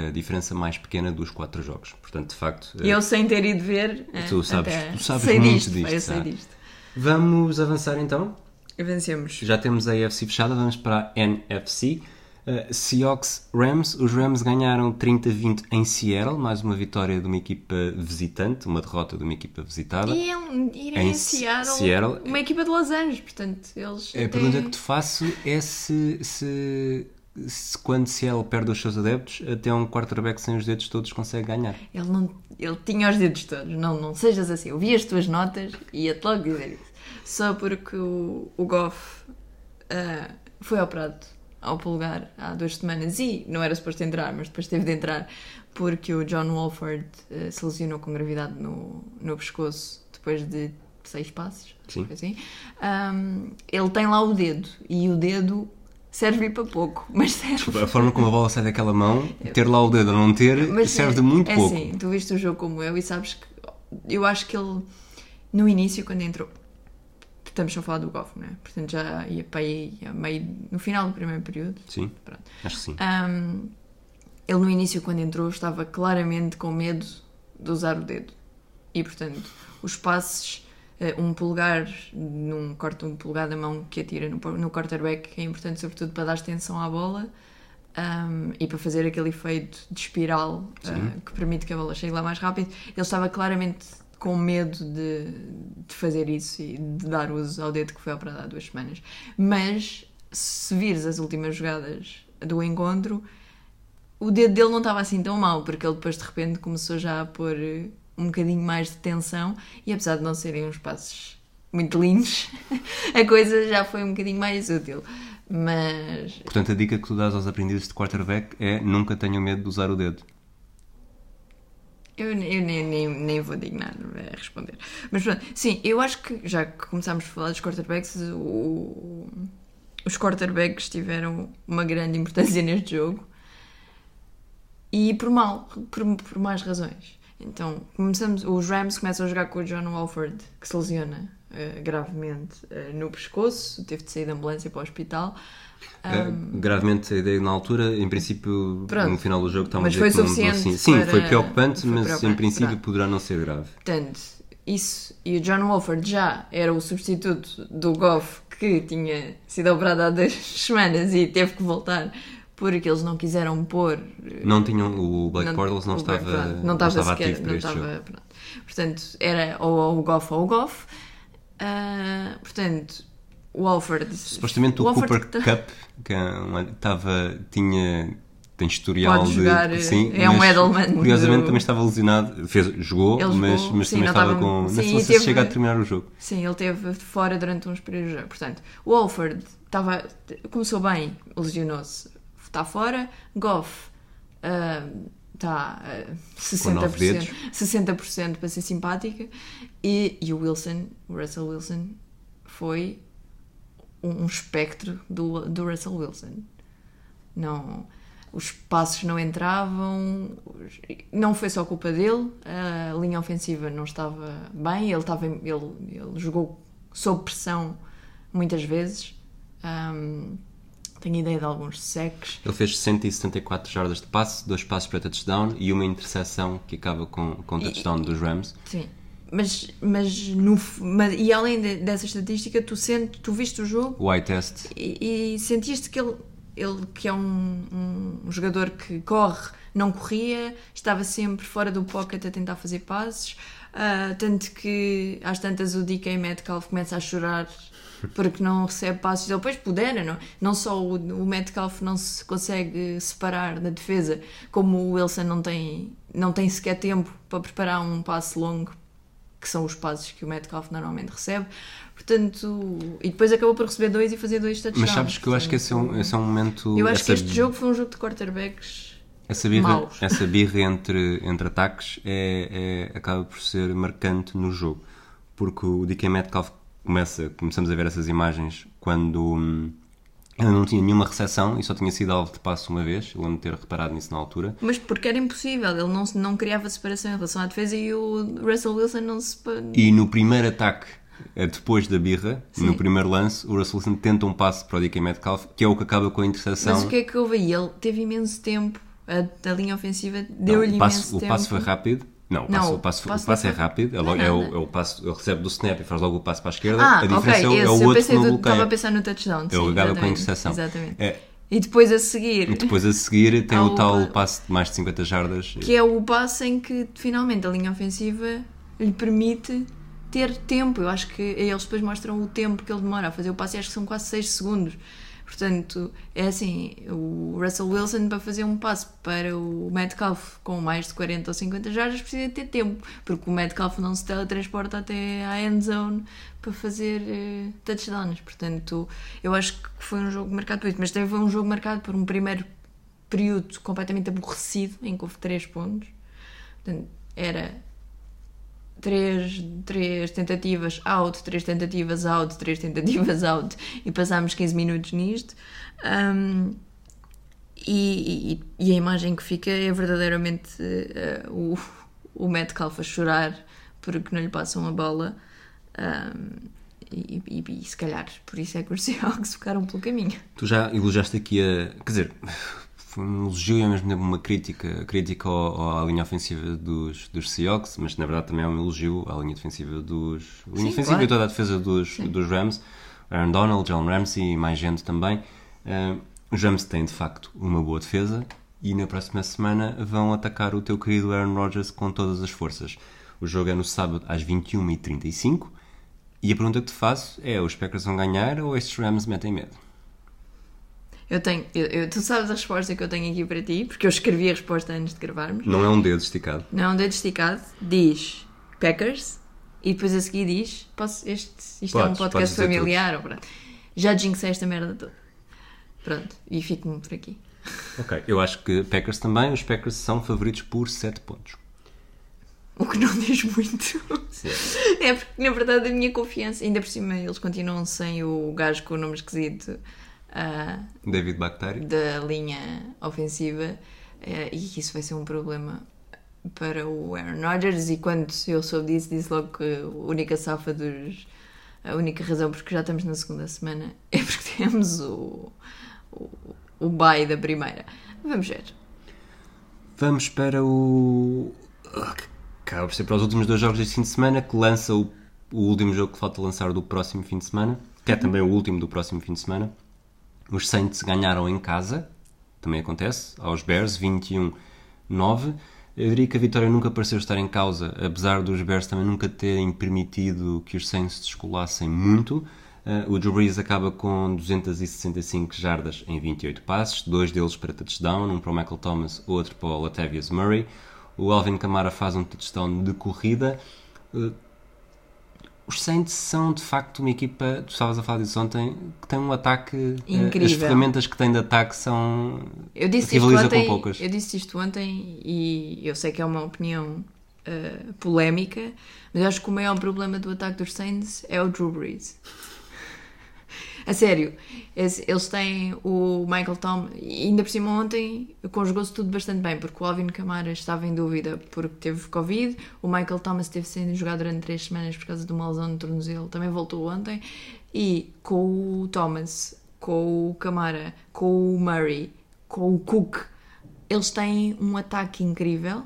a diferença mais pequena dos quatro jogos. Portanto, de facto, E eu sem ter ido ver. Tu eh, sabes- até tu sabes sei muito disto, disto, Eu sei tá? disto. vamos avançar então. Vencemos. Já temos a AFC fechada, vamos para a NFC. Uh, Seahawks Rams. Os Rams ganharam 30-20 em Seattle, mais uma vitória de uma equipa visitante, uma derrota de uma equipa visitada. E é um, ir Em em Seattle, Seattle. uma equipa de Los Angeles, portanto, eles. A até- pergunta que te faço é se, se, se quando Seattle perde os seus adeptos, até um quarterback sem os dedos todos consegue ganhar. Ele, não, ele tinha os dedos todos. Não, não sejas assim. Eu vi as tuas notas e ia-te logo dizer isso. Só porque o, o Goff ah, foi operado ao polegar há duas semanas e não era suposto entrar, mas depois teve de entrar porque o John Walford uh, se lesionou com gravidade no, no pescoço depois de seis passos. Sim. Assim. Um, ele tem lá o dedo e o dedo serve para pouco, mas serve. A forma como a bola sai daquela mão, ter lá o dedo ou não ter, Mas serve de é- muito é pouco. Assim, tu viste o jogo como eu e sabes que eu acho que ele no início quando entrou estamos só a falar do Goff, não é? Portanto já ia para aí meio, no final do primeiro período. Sim, Pronto. acho que sim. Um, ele no início quando entrou estava claramente com medo de usar o dedo e portanto os passes eh, um polegar num corte um polegar da mão que atira no, no quarterback é importante sobretudo para dar extensão à bola um, e para fazer aquele efeito de espiral uh, que permite que a bola chegue lá mais rápido ele estava claramente com medo de, de fazer isso e de dar uso ao dedo que foi operado há duas semanas mas se vires as últimas jogadas do encontro o dedo dele não estava assim tão mal, porque ele depois de repente começou já a pôr eh, um bocadinho mais de tensão e apesar de não serem uns passos muito lindos, a coisa já foi um bocadinho mais útil. Mas Portanto, a dica que tu dás aos aprendizes de quarterback é nunca tenham medo de usar o dedo. Eu, eu nem, nem, nem vou dignar a responder. Mas pronto, sim, eu acho que já que começámos a falar dos quarterbacks, o- os quarterbacks tiveram uma grande importância neste jogo e por mal, por, por mais razões. Então, começamos, os Rams começam a jogar com o John Walford, que se lesiona eh, gravemente eh, no pescoço, teve de sair da ambulância para o hospital. Uh, gravemente ideia na altura, em princípio, Pronto. no final do jogo estava Mas foi suficiente assim, Sim, para- foi preocupante, foi mas em preocupante, princípio pronto. poderá não ser grave. Portanto, isso. E o John Wolford já era o substituto do Goff que tinha sido operado há duas semanas e teve que voltar porque eles não quiseram pôr. Não tinham, o Blake Bortles não o- estava, pronto, não estava sequer- ativo para não este estava- jogo. pronto. Portanto, era ou o Goff ou o Goff. Ah, portanto, o Wolford. Supostamente o Wolford Cooper tá- Cup, que é um- estava, tinha, tem historial Pode de. jogar, sim, é um mas, Edelman Curiosamente do- também estava lesionado, fez, jogou, Ele mas, jogou, mas sim, também não estava estava- com. sim, não sei e se teve- chega a terminar o jogo. Sim, ele esteve fora durante uns períodos. Portanto, o Wolford estava, começou bem, lesionou-se, está fora. Goff está a 60%, dedos. 60% para ser simpática. E, e o Wilson, o Russell Wilson, foi um, um espectro do, do Russell Wilson. Não, os passos não entravam, não foi só culpa dele, a linha ofensiva não estava bem, ele, estava, ele, ele jogou sob pressão muitas vezes. Ahm, tenho ideia de alguns secs. Ele fez 174 jardas de passe, dois passos para touchdown e uma interseção que acaba com, com touchdown dos Rams. Sim. Mas, mas, no, mas e além de- dessa estatística, tu, sentes, tu viste o jogo O eye test, e, e sentiste que ele, ele que é um, um jogador que corre, não corria, estava sempre fora do pocket a tentar fazer passes, ah, tanto que às tantas o DK Metcalf começa a chorar porque não recebe passes, ele depois pudera, não, não só o, o Metcalf não se consegue separar da defesa, como o Wilson não tem, não tem sequer tempo para preparar um passe longo que são os passos que o Metcalf normalmente recebe. Portanto, e depois acabou por receber dois e fazer dois touchdowns. mas sabes que eu acho que esse é um, esse é um momento. Eu acho que este jogo foi um jogo de quarterbacks. Essa birra, maus. essa birra entre, entre ataques é, é- acaba por ser marcante no jogo. Porque o DK Metcalf começa, começamos a ver essas imagens quando hum, ele não tinha nenhuma recepção e só tinha sido alvo de passo uma vez. Eu lembro de ter reparado nisso na altura. Mas porque era impossível, ele não, não criava separação em relação à defesa e o Russell Wilson não se. E no primeiro ataque, eh, depois da birra, Sim. no primeiro lance, o Russell Wilson tenta um passo para o DK Metcalf, que é o que acaba com a interseção. Mas o que é que houve aí? Ele teve imenso tempo, a, a linha ofensiva Não, deu-lhe o imenso o tempo. passo foi rápido. Não, o Não, passo, o o passo, passo o passo é não rápido. É, não logo- é o, é o passo, ele recebe do snap e faz logo o passo para a esquerda. Ah, a diferença ok, é, o- é o outro que não do- estava a bloqueia. pensar no touchdown. sim, Ele acaba com a interseção. Exatamente. É, E depois a seguir. e depois a seguir tem o o- tal passo de mais de 50 jardas. Que é o passo em que finalmente a linha ofensiva lhe permite ter tempo. Eu acho que eles depois mostram o tempo que ele demora a fazer o passo e acho que são quase 6 segundos. Portanto, é assim, o Russell Wilson para fazer um passo para o Metcalf com mais de 40 ou 50 jardas precisa ter tempo, porque o Metcalf não se teletransporta até à end zone para fazer uh, touchdowns. Portanto, eu acho que foi um jogo marcado por isso, mas também foi um jogo marcado por um primeiro período completamente aborrecido, em que houve 3 pontos. Portanto, era três, três tentativas out, três tentativas out, três tentativas out e passámos 15 minutos nisto. Um, e, e, e, a imagem que fica é verdadeiramente uh, o, o Metcalf a chorar porque não lhe passam a bola. Um, e, e, e, se calhar por isso é que os Seahawks ficaram pelo caminho. Tu já elogiaste aqui a. Quer dizer, foi um elogio e ao mesmo tempo uma crítica, crítica ao, à linha ofensiva dos, dos Seahawks, mas na verdade também é um elogio à linha defensiva dos. Linha Sim, ofensiva claro. e toda a defesa dos, dos Rams, Aaron Donald, John Ramsey e mais gente também. Uh, os Rams têm de facto uma boa defesa e na próxima semana vão atacar o teu querido Aaron Rodgers com todas as forças. O jogo é no sábado às 21h35 e a pergunta que te faço é: os Packers vão ganhar ou estes Rams metem medo? Eu tenho, eu, eu, tu sabes a resposta que eu tenho aqui para ti, porque eu escrevi a resposta antes de gravarmos. Não é um dedo esticado. Não é um dedo esticado. Diz Packers e depois a seguir diz: posso, este, isto podes, é um podcast familiar. Ou, pronto. Já jinxei esta merda toda. Pronto, e fico-me por aqui. Ok, eu acho que Packers também. Os Packers são favoritos por 7 pontos. O que não diz muito. Sim. É porque, na verdade, a minha confiança, ainda por cima, eles continuam sem o gajo com o nome esquisito uh, David Bactari? da linha ofensiva uh, e isso vai ser um problema para o Aaron Rodgers e quando eu soube disso disse logo que a única safa dos a única razão porque já estamos na segunda semana é porque temos o o, o bye da primeira. Vamos ver. Vamos para o acaba por ser para os últimos dois jogos deste fim de semana que lança o, o último jogo que falta lançar do próximo fim de semana que é também o último do próximo fim de semana os Saints ganharam em casa, também acontece, aos Bears, 21-9. Eu diria que a vitória nunca pareceu estar em causa, apesar dos Bears também nunca terem permitido que os Saints descolassem muito. Uh, o Drew Brees acaba com 265 jardas em 28 passes, dois deles para touchdown, um para o Michael Thomas, outro para o Latavius Murray. O Alvin Kamara faz um touchdown de corrida. Uh, os Saints são de facto uma equipa, tu estavas a falar disso ontem, que tem um ataque. Eh, Incrível. As ferramentas que tem de ataque são. Eu disse rivaliza ontem, com poucas. Eu disse isto ontem e eu sei que é uma opinião uh, polémica, mas acho que o maior problema do ataque dos Saints é o Drew Brees. A sério, eles têm o Michael Tom, ainda por cima ontem conjugou-se tudo bastante bem, porque o Alvin Kamara estava em dúvida porque teve Covid, o Michael Thomas teve sendo jogado durante três semanas por causa de uma lesão no tornozelo, também voltou ontem, e com o Thomas, com o Kamara, com o Murray, com o Cook, eles têm um ataque incrível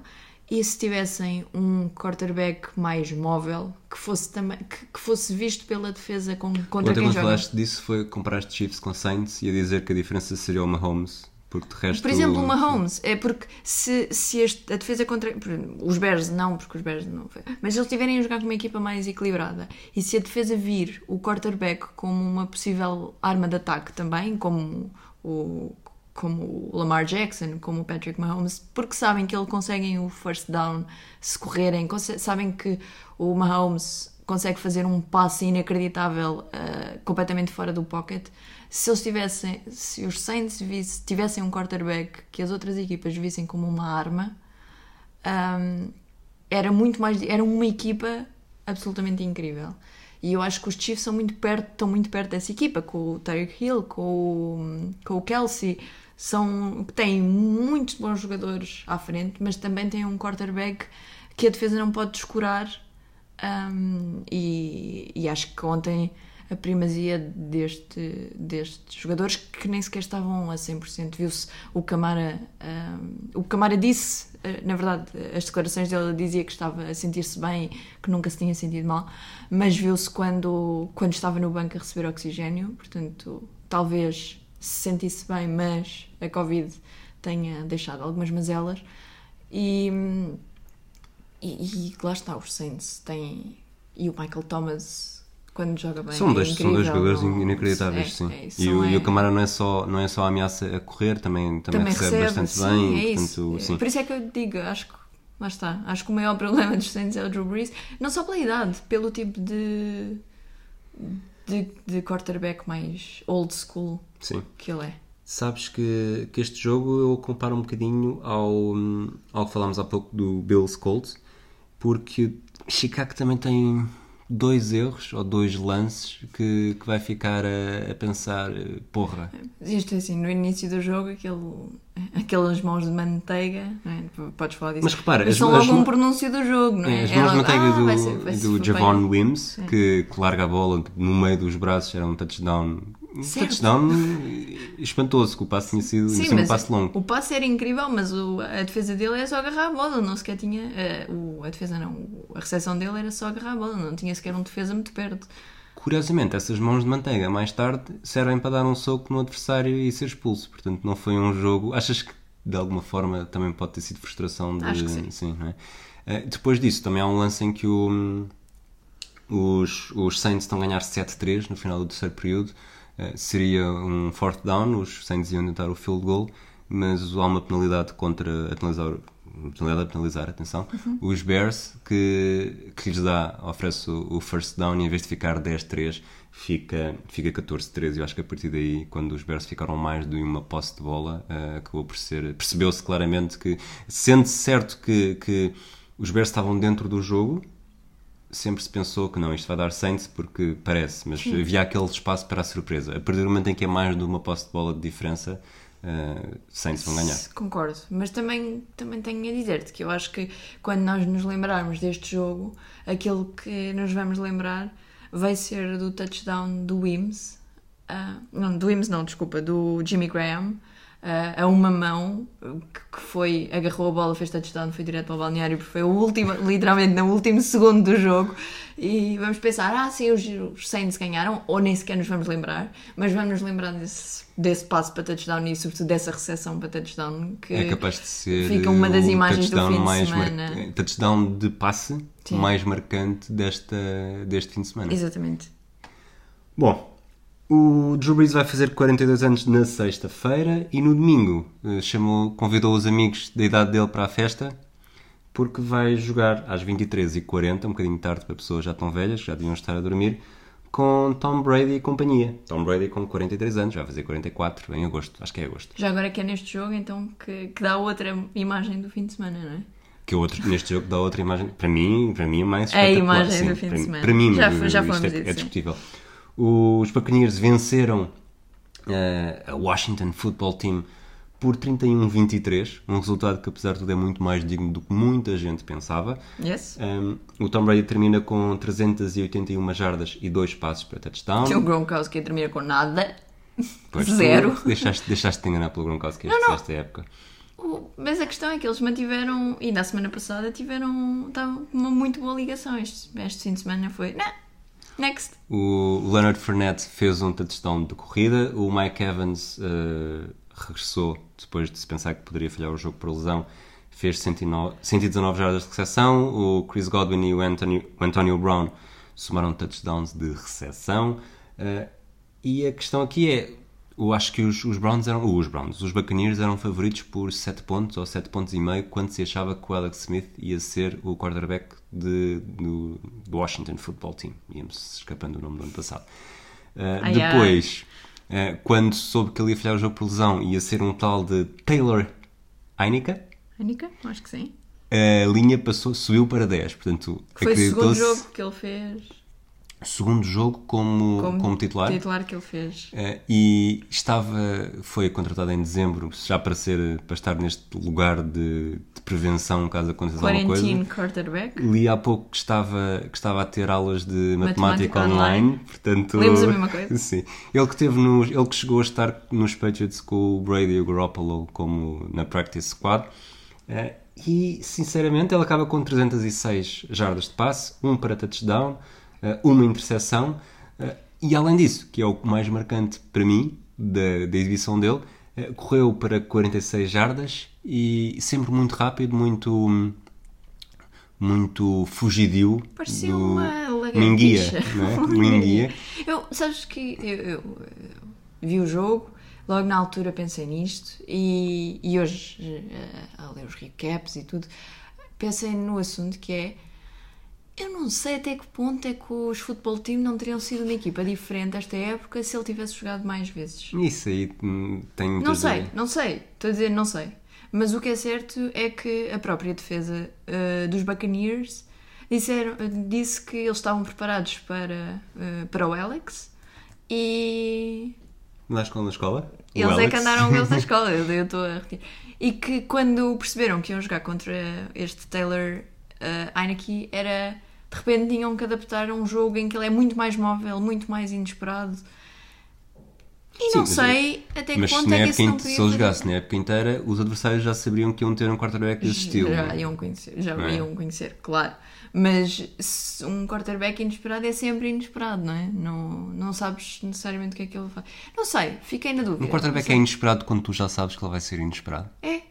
e se tivessem um quarterback mais móvel, que fosse, também, que, que fosse visto pela defesa com, contra Ontem, quem joga. falaste disso foi comparaste Chiefs com Saints e a dizer que a diferença seria o Mahomes. Porque de resto... Por exemplo, o Mahomes, é porque se, se este, a defesa contra. Os Bears não, porque os Bears não. Mas se eles tiverem a jogar com uma equipa mais equilibrada e se a defesa vir o quarterback como uma possível arma de ataque também, como o, como o Lamar Jackson, como o Patrick Mahomes, porque sabem que ele conseguem o first down se correrem, sabem que o Mahomes consegue fazer um passe inacreditável uh, completamente fora do pocket. Se eles tivessem, se os Saints visse, tivessem um quarterback que as outras equipas vissem como uma arma, um, era muito mais, era uma equipa absolutamente incrível. E eu acho que os Chiefs são muito perto, estão muito perto dessa equipa, com o Tyreek Hill, com o, com o Kelsey, são, têm muitos bons jogadores à frente, mas também têm um quarterback que a defesa não pode descurar. Um, e, e, acho que ontem a primazia deste, destes jogadores que nem sequer estavam a 100%. Viu-se o Camara. Um, o Camara disse, eh, na verdade, as declarações dele dizia que estava a sentir-se bem, que nunca se tinha sentido mal, mas viu-se quando, quando estava no banco a receber oxigênio. Portanto, talvez se sentisse bem, mas a Covid tenha deixado algumas mazelas. E, e, e lá está, os Saints têm. E o Michael Thomas, quando joga bem. São é dois, são dois jogadores não- inacreditáveis, é, sim. é isso, e, o, e o é- Camara não é só, não é só a ameaça a correr, também, também, também recebe, bastante sim, bem. é isso. portanto, É, sim. Por isso é que eu digo, acho que lá está. Acho que o maior problema dos Saints é o Drew Brees, não só pela idade, pelo tipo de de, de quarterback mais old school sim. que ele é. Sabes que, que este jogo eu comparo um bocadinho ao, ao que falámos há pouco do Bills Colts, porque Chicago também tem dois erros ou dois lances que, que vai ficar a, a pensar, eh, porra, Isto é assim, no início do jogo, aquele, aquelas mãos de manteiga, é? podes falar disso. Mas repara, Mas as- são as logo um pronúncio do jogo, não é? É, as É mãos de logo, manteiga ah, do, vai ser- vai ser do. Javon Wims, que, que larga a bola no meio dos braços, era um touchdown. Um Certo. touchdown espantoso, que o passe tinha sido Sim, sido um passe longo. o passe era incrível, mas o- a defesa dele é só agarrar a bola, não sequer tinha. eh, o- a defesa não, a recepção dele era só agarrar a bola, não tinha sequer um defesa muito perto. Curiosamente, essas mãos de manteiga mais tarde servem para dar um soco no adversário e ser expulso. Portanto, não foi um jogo. Achas que de alguma forma também pode ter sido frustração de. Acho que sim. não é? Eh, depois disso, também há um lance em que o, os, os Saints estão a ganhar 7-3 no final do terceiro período. Eh, seria um fourth down, os Saints iam tentar o field goal, mas há uma penalidade contra a penalizar, penalidade a penalizar, atenção, os Bears que, que lhes dá, oferece o, o first down e em vez de ficar 10-3 fica, fica 14-13. Eu acho que a partir daí, quando os Bears ficaram mais de uma posse de bola, eh, acabou por ser. Percebeu-se claramente que, sendo certo que, que os Bears estavam dentro do jogo, sempre se pensou que não, isto vai dar Saints porque parece, mas havia aquele espaço para a surpresa. A partir do momento em que é mais de uma posse de bola de diferença, uh, Saints vão ganhar. Concordo, mas também, também tenho a dizer-te que eu acho que quando nós nos lembrarmos deste jogo, aquilo que nos vamos lembrar vai ser do touchdown do Wims, ah, não, do Wims não, desculpa, do Jimmy Graham, ah, a uma mão, que, que foi, agarrou a bola, fez touchdown, foi direto para o balneário, porque foi o último, literalmente no último segundo do jogo, e vamos pensar, ah sim, os, os Saints ganharam, ou nem sequer nos vamos lembrar, mas vamos nos lembrar desse, desse passo para touchdown e sobretudo dessa recepção para touchdown, que É capaz de ser fica uma das imagens do touchdown fim de semana. mar- touchdown de passe Sim. mais marcante desta, deste fim de semana. Exatamente. Bom, o Drew Brees vai fazer 42 anos na sexta-feira e no domingo eh, chamou, convidou os amigos da idade dele para a festa porque vai jogar às 23h40, um bocadinho tarde para pessoas já tão velhas, que já deviam estar a dormir, com Tom Brady e companhia. Tom Brady com 43 anos, vai fazer 44 em agosto, acho que é agosto. Já agora que é neste jogo, então, que, que dá outra imagem do fim de semana, não é? Que outro, neste jogo dá outra imagem, para mim, para mim é mais É a imagem sim, do fim de semana. Para mim, Já- já é- é, discutível. Os Buccaneers venceram eh, a Washington Football Team por 31-23, um resultado que apesar de tudo é muito mais digno do que muita gente pensava. Yes? Um, o Tom Brady termina com 381 jardas e dois passos para touchdown. O Gronkowski termina com nada. Pois tu zero. Deixaste, deixaste-te enganar pelo Gronkowski Não, não. esta época. O- Mas a questão é que eles mantiveram, e na semana passada tiveram uma muito boa ligação. Este, este fim de semana foi. Nah, next. O Leonard Fournette fez um touchdown de corrida. O Mike Evans eh, regressou depois de se pensar que poderia falhar o jogo por lesão. Fez 109 119 jardas de recepção. O Chris Godwin e o Anthony, o Antonio Brown somaram touchdowns de recepção. Eh, e a questão aqui é: eu acho que os, os Browns eram. Os Browns, os Buccaneers eram favoritos por 7 pontos ou 7 pontos e meio quando se achava que o Alex Smith ia ser o quarterback de, do, do Washington Football Team. Íamos escapando o nome do ano passado. Uh, Ai, depois, uh, quando soube que ele ia falhar o jogo por lesão, ia ser um tal de Taylor Heinicke, Anica? Acho que sim. a linha passou, subiu para 10. Portanto, Foi o segundo jogo que ele fez. Segundo jogo como, como, titular. Titular que ele fez. Eh, e estava, foi contratado em dezembro já para ser para estar neste lugar de, de prevenção caso aconteça alguma coisa. Quarterback. Li há pouco que estava, que estava a ter aulas de matemática, Matemática online, online. portanto... Lemos a mesma coisa. Sim. Ele que, teve nos, ele que chegou a estar nos Patriots com o Brady e o Garoppolo como na practice squad. Eh, e, sinceramente, ele acaba com 306 jardas de passe, um para touchdown, uma interseção. eh, e, além disso, que é o mais marcante para mim da, da exibição dele, eh, correu para 46 jardas e sempre muito rápido, muito... muito fugidio. Parecia do uma lagartixa. Minguia, não é? Minguia. Eu, sabes que eu, eu- vi o jogo, logo na altura pensei nisto e, e hoje, eh, a ler os recaps e tudo, pensei no assunto que é. Eu não sei até que ponto é que os futebol team não teriam sido uma equipa diferente esta época se ele tivesse jogado mais vezes. Isso aí hum, tem muitas Não sei, não sei. Estou a dizer, não sei. Mas o que é certo é que a própria defesa uh, dos Buccaneers disseram, disse que eles estavam preparados para, uh, para o Alex e Na escola, na escola? Eles é Alex? que andaram com eles na escola, eu estou a. E que quando perceberam que iam jogar contra este Taylor uh, Heineke, era de repente tinham que adaptar a um jogo em que ele é muito mais móvel, muito mais inesperado. E Sim, não sei até que Mas ponto é que isso não podia se ele fazer. jogasse na época inteira, os adversários já sabiam que iam ter um quarterback desse estilo. Já é? iam conhecer, já é? iam conhecer, claro. Mas um quarterback inesperado é sempre inesperado, não é? Não, não sabes necessariamente o que é que ele faz. Não sei, fiquei na dúvida. Um quarterback é inesperado quando tu já sabes que ele vai ser inesperado. É.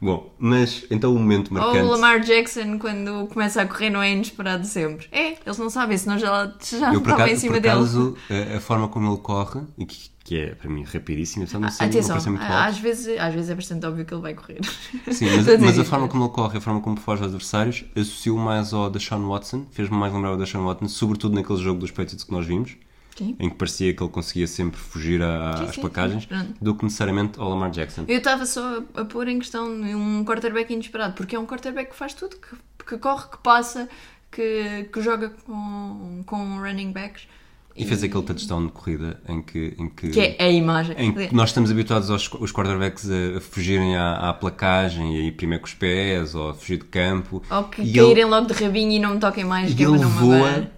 Bom, mas então o momento Ou marcante. o Lamar Jackson, quando começa a correr, não é inesperado sempre. É, eles não sabem, senão já, já Eu, acaso, em cima por dele. a, a forma como ele corre, que, que é para mim rapidíssima, de não não Atenção, parecer muito às vezes, às vezes é bastante óbvio que ele vai correr. Sim, mas, mas a forma como ele corre, a forma como foge aos adversários, associo mais ao da Sean Watson, fez-me mais lembrar o da Sean Watson, sobretudo naquele jogo dos Patriots que nós vimos, Sim. em que parecia que ele conseguia sempre fugir a- Sim, às sim, placagens, do que necessariamente ao Lamar Jackson. Eu estava só a, a pôr em questão um quarterback inesperado, porque é um quarterback que faz tudo, que, que corre, que passa, que, que joga com, com running backs. E fez aquele touchdown de corrida em que, em que, Que é a imagem. em que nós estamos habituados aos os quarterbacks a, a fugirem à, à placagem e a ir primeiro com os pés ou a fugir de campo. Ou que e caírem ele, logo de rabinho e não me toquem mais, que e é ele não voa.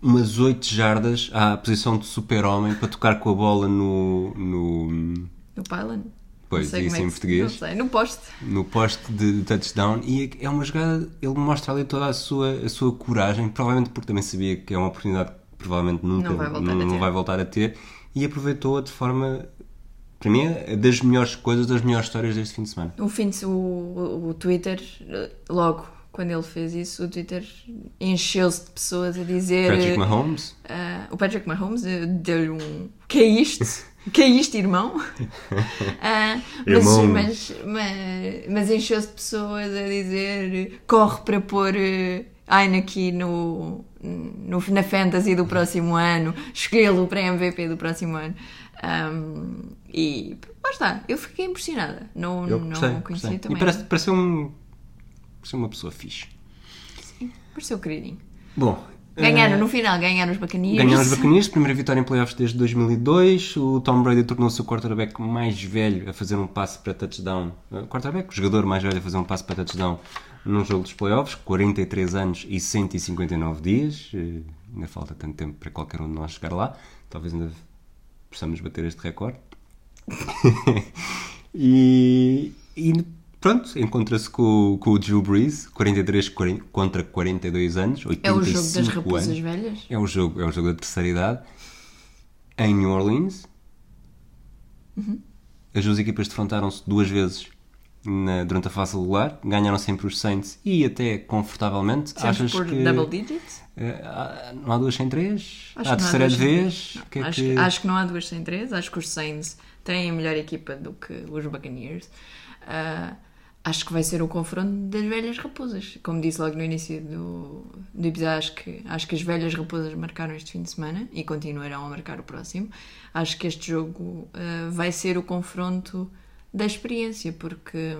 Umas 8 jardas à posição de super-homem para tocar com a bola no, no, No pylon. Pois, Não sei isso é em se- português. Não sei, no poste. no poste de touchdown e é uma jogada, ele mostra ali toda a sua, a sua coragem, provavelmente porque também sabia que é uma oportunidade que provavelmente nunca Não vai voltar não- a não ter. vai voltar a ter e aproveitou-a de forma, para mim, é das melhores coisas, das melhores histórias deste fim de semana. O fim de, o, o, Twitter, logo quando ele fez isso, o Twitter encheu-se de pessoas a dizer. Patrick eh, Mahomes, ah, o Patrick Mahomes eh, deu-lhe um. Que é isto? Que é isto, irmão? Ah, mas, Irmão. mas, mas, mas encheu-se de pessoas a dizer corre para pôr eh, Heineken no, no, na Fantasy do próximo ano, escolhê-lo para MVP do próximo ano. Ahm, e lá está, eu fiquei impressionada. Não, eu não conhecia também. E parece, pareceu, um, pareceu uma pessoa fixe. Pareceu queridinho. Bom, Ganharam, eh, no final, ganharam os bacaninhos. Ganharam os Buccaneers, primeira vitória em playoffs desde 2002. O Tom Brady tornou-se o quarterback mais velho a fazer um passe para touchdown. Uh, Quarterback, o jogador mais velho a fazer um passe para touchdown num jogo dos playoffs, 43 anos e 159 dias. Uh, Ainda falta tanto tempo para qualquer um de nós chegar lá. Talvez ainda possamos bater este recorde. e, e pronto, encontra-se com, com o Drew Brees, 43 40 contra 42 anos, 85 É o jogo das anos. raposas velhas. É o jogo, é o jogo da terceira idade em New Orleans. As duas equipas defrontaram-se duas vezes na- durante a fase regular, ganharam sempre os Saints e até confortavelmente. Sempre Achas por que double digits? há- não há duas sem três? Acho há a terceira vez? que é acho, que- acho que não há duas sem três. Acho que os Saints têm a melhor equipa do que os Buccaneers. Ah, acho que vai ser o confronto das velhas raposas. Como disse logo no início do, do episódio, acho que, acho que as velhas raposas marcaram este fim de semana e continuarão a marcar o próximo. Acho que este jogo ah, vai ser o confronto da experiência, porque.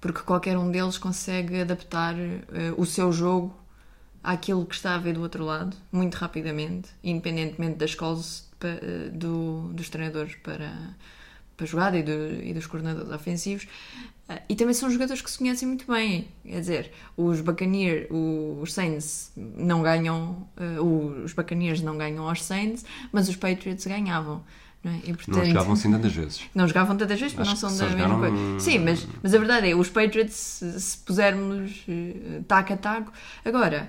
porque qualquer um deles consegue adaptar eh, o seu jogo àquilo que está a ver do outro lado, muito rapidamente, independentemente das calls eh, do- dos treinadores para, para jogada e, do- e dos coordenadores ofensivos. Eh, E também são jogadores que se conhecem muito bem. Quer dizer, os Buccaneers, os Saints não ganham, eh, os Buccaneers não ganham aos Saints, mas os Patriots ganhavam. Não, é? E, Não portanto, jogavam assim tantas vezes. não jogavam tantas vezes, mas não são da mesma coisa. Sim, mas, mas a verdade é, os Patriots, se, se pusermos eh, taco a taco. Agora,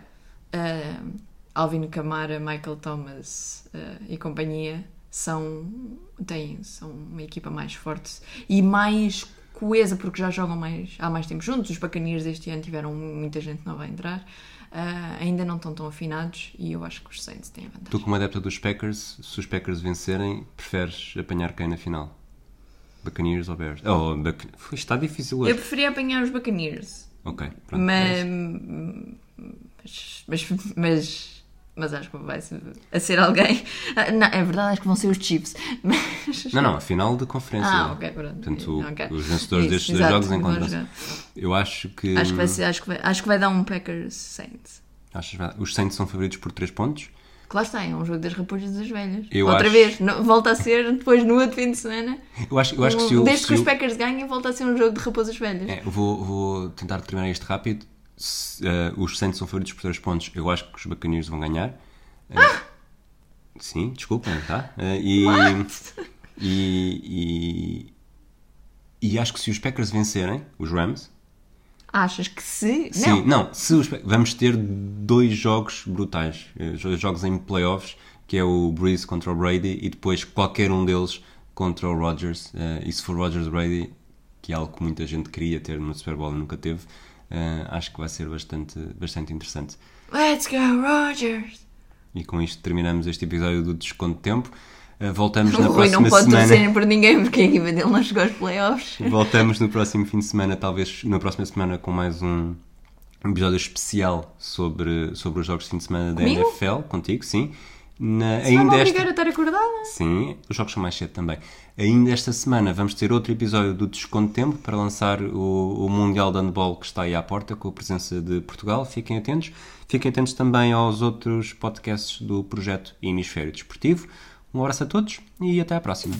Alvin Kamara, Michael Thomas e companhia são, têm, são uma equipa mais forte e mais coesa porque já jogam mais, há mais tempo juntos. Os Buccaneers este ano tiveram muita gente nova a entrar. Uh, ainda não estão tão afinados e eu acho que os Saints têm a vantagem. Tu, como adepta dos Packers, se os Packers vencerem, preferes apanhar quem na final? Buccaneers ou Bears? Oh, Buc... está difícil hoje. Eu preferia apanhar os Buccaneers. Ok, pronto. Mas, é mas, mas, mas, mas acho que vai ser, a ser alguém. Ah, Não, é verdade, acho que vão ser os Chiefs. Mas... Não, não, a final de conferência. Ah, ok, pronto. Portanto, o- Ok. os vencedores Isso, destes dois exato, jogos vão encontram-se. Eu acho que. Acho que vai ser, acho que vai, acho que vai dar um Packers Saints. Achas que vai- os Saints são favoritos por 3 pontos? Claro está, é um jogo das raposas e das velhas. Eu Outra acho- vez, volta a ser depois no outro fim de semana. Eu acho, eu acho que se o. Desde se que os Packers ganhem, volta a ser um jogo de raposas velhas. É, vou, vou tentar terminar isto rápido. Se, eh, os Saints são favoritos por 3 pontos. Eu acho que os Buccaneers vão ganhar. Eh, Sim, desculpem, tá? Eh, e, e, e, e acho que se os Packers vencerem, os Rams, Achas que se. Sim, não. não, se os, vamos ter dois jogos brutais, dois jogos em playoffs, que é o Breeze contra o Brady e depois qualquer um deles contra o Rodgers. e se for Rodgers Brady, que é algo que muita gente queria ter no Super Bowl e nunca teve, eh, acho que vai ser bastante, bastante interessante. Let's go, Rogers! E com isto terminamos este episódio do Desconto de Tempo. Eh, voltamos na O Rui próxima não pode semana. torcer por ninguém porque a equipa dele não chegou aos playoffs. Voltamos no próximo fim de semana, talvez na próxima semana, com mais um episódio especial sobre, sobre os jogos de fim de semana da Comigo? NFL, contigo, sim. Na, Se vai ainda obrigar esta, a estar acordada. sim, os jogos são mais cedo também. Ainda esta semana vamos ter outro episódio do Desconto de Tempo para lançar o, o Mundial de Handball que está aí à porta com a presença de Portugal. Fiquem atentos. Fiquem atentos também aos outros podcasts do projeto Hemisfério Desportivo. Um abraço a todos e até à próxima.